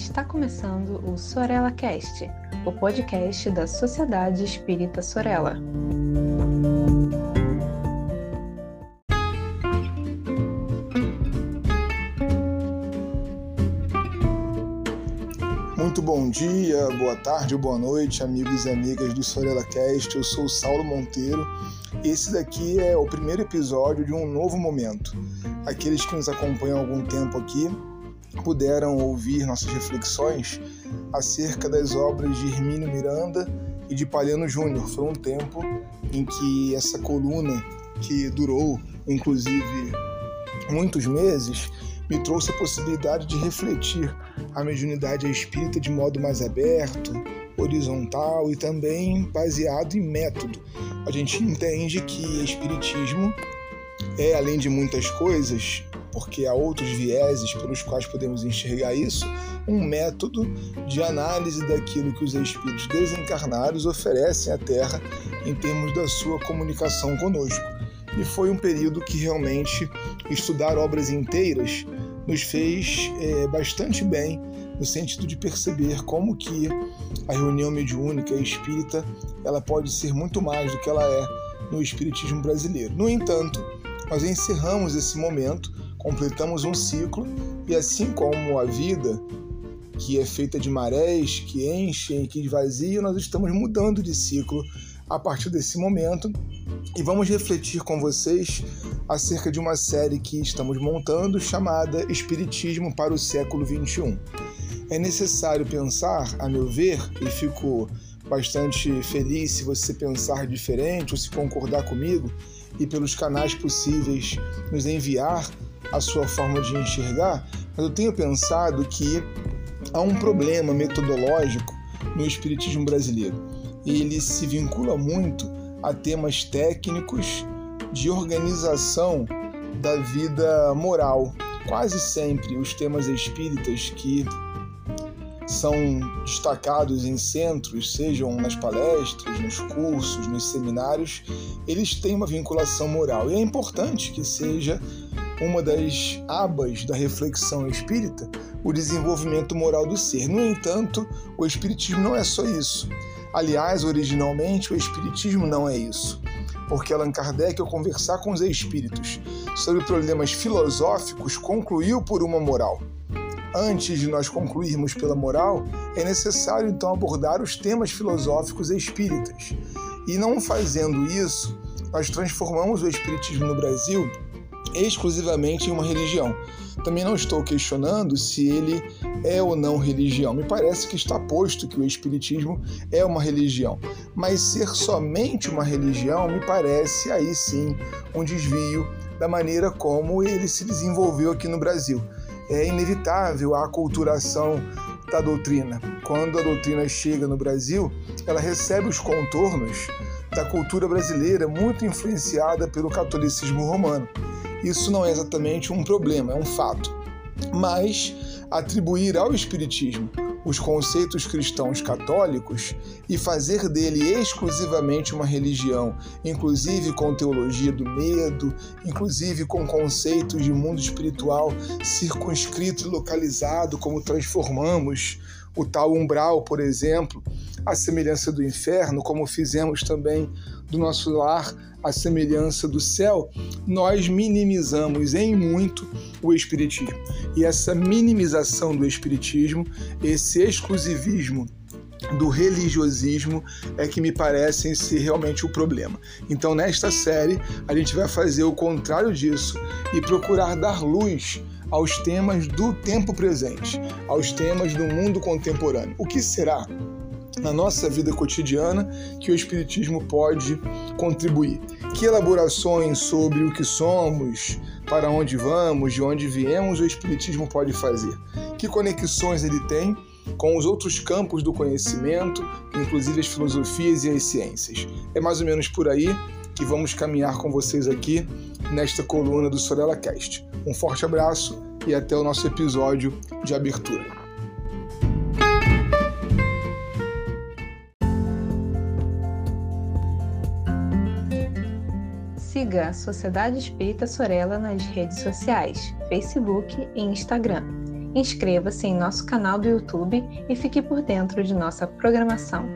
Está começando o Sorella Cast, o podcast da Sociedade Espírita Sorella. Muito bom dia, boa tarde boa noite, amigos e amigas do Sorella Cast. Eu sou Saulo Monteiro. Esse daqui é o primeiro episódio de um novo momento. Aqueles que nos acompanham há algum tempo aqui puderam ouvir nossas reflexões acerca das obras de Hermínio Miranda e de Palhano Júnior. Foi um tempo em que essa coluna, que durou inclusive muitos meses, me trouxe a possibilidade de refletir a mediunidade espírita de modo mais aberto, horizontal e também baseado em método. A gente entende que espiritismo é, além de muitas coisas, porque há outros vieses pelos quais podemos enxergar isso, um método de análise daquilo que os espíritos desencarnados oferecem à Terra em termos da sua comunicação conosco. E foi um período que realmente estudar obras inteiras nos fez é, bastante bem no sentido de perceber como que a reunião mediúnica espírita ela pode ser muito mais do que ela é no espiritismo brasileiro. No entanto, nós encerramos esse momento completamos um ciclo e assim como a vida, que é feita de marés que enchem e que esvaziam, nós estamos mudando de ciclo a partir desse momento e vamos refletir com vocês acerca de uma série que estamos montando chamada Espiritismo para o século XXI. É necessário pensar, a meu ver, e fico bastante feliz se você pensar diferente ou se concordar comigo e pelos canais possíveis nos enviar a sua forma de enxergar, mas eu tenho pensado que há um problema metodológico no espiritismo brasileiro. Ele se vincula muito a temas técnicos de organização da vida moral. Quase sempre os temas espíritas que são destacados em centros, sejam nas palestras, nos cursos, nos seminários, eles têm uma vinculação moral. E é importante que seja uma das abas da reflexão espírita, o desenvolvimento moral do ser. No entanto, o espiritismo não é só isso. Aliás, originalmente, o espiritismo não é isso. Porque Allan Kardec, ao conversar com os espíritos sobre problemas filosóficos, concluiu por uma moral. Antes de nós concluirmos pela moral, é necessário então abordar os temas filosóficos espíritas. E não fazendo isso, nós transformamos o espiritismo no Brasil exclusivamente em uma religião. Também não estou questionando se ele é ou não religião. Me parece que está posto que o Espiritismo é uma religião. Mas ser somente uma religião me parece aí sim um desvio da maneira como ele se desenvolveu aqui no Brasil. É inevitável a aculturação da doutrina. Quando a doutrina chega no Brasil, ela recebe os contornos da cultura brasileira, muito influenciada pelo catolicismo romano isso não é exatamente um problema, é um fato. Mas atribuir ao Espiritismo os conceitos cristãos católicos e fazer dele exclusivamente uma religião, inclusive com teologia do medo, inclusive com conceitos de mundo espiritual circunscrito e localizado, como transformamos o tal umbral, por exemplo, a semelhança do inferno, como fizemos também do nosso lar, a semelhança do céu, nós minimizamos em muito o Espiritismo. E essa minimização do Espiritismo, esse exclusivismo do religiosismo é que me parecem ser realmente o problema. Então, nesta série, a gente vai fazer o contrário disso e procurar dar luz aos temas do tempo presente, aos temas do mundo contemporâneo. O que será na nossa vida cotidiana que o Espiritismo pode contribuir? Que elaborações sobre o que somos, para onde vamos, de onde viemos, o Espiritismo pode fazer? Que conexões ele tem com os outros campos do conhecimento, inclusive as filosofias e as ciências? É mais ou menos por aí que vamos caminhar com vocês aqui nesta coluna do Sorella Cast. Um forte abraço e até o nosso episódio de abertura. Siga a Sociedade Espírita Sorella nas redes sociais, Facebook e Instagram. Inscreva-se em nosso canal do YouTube e fique por dentro de nossa programação.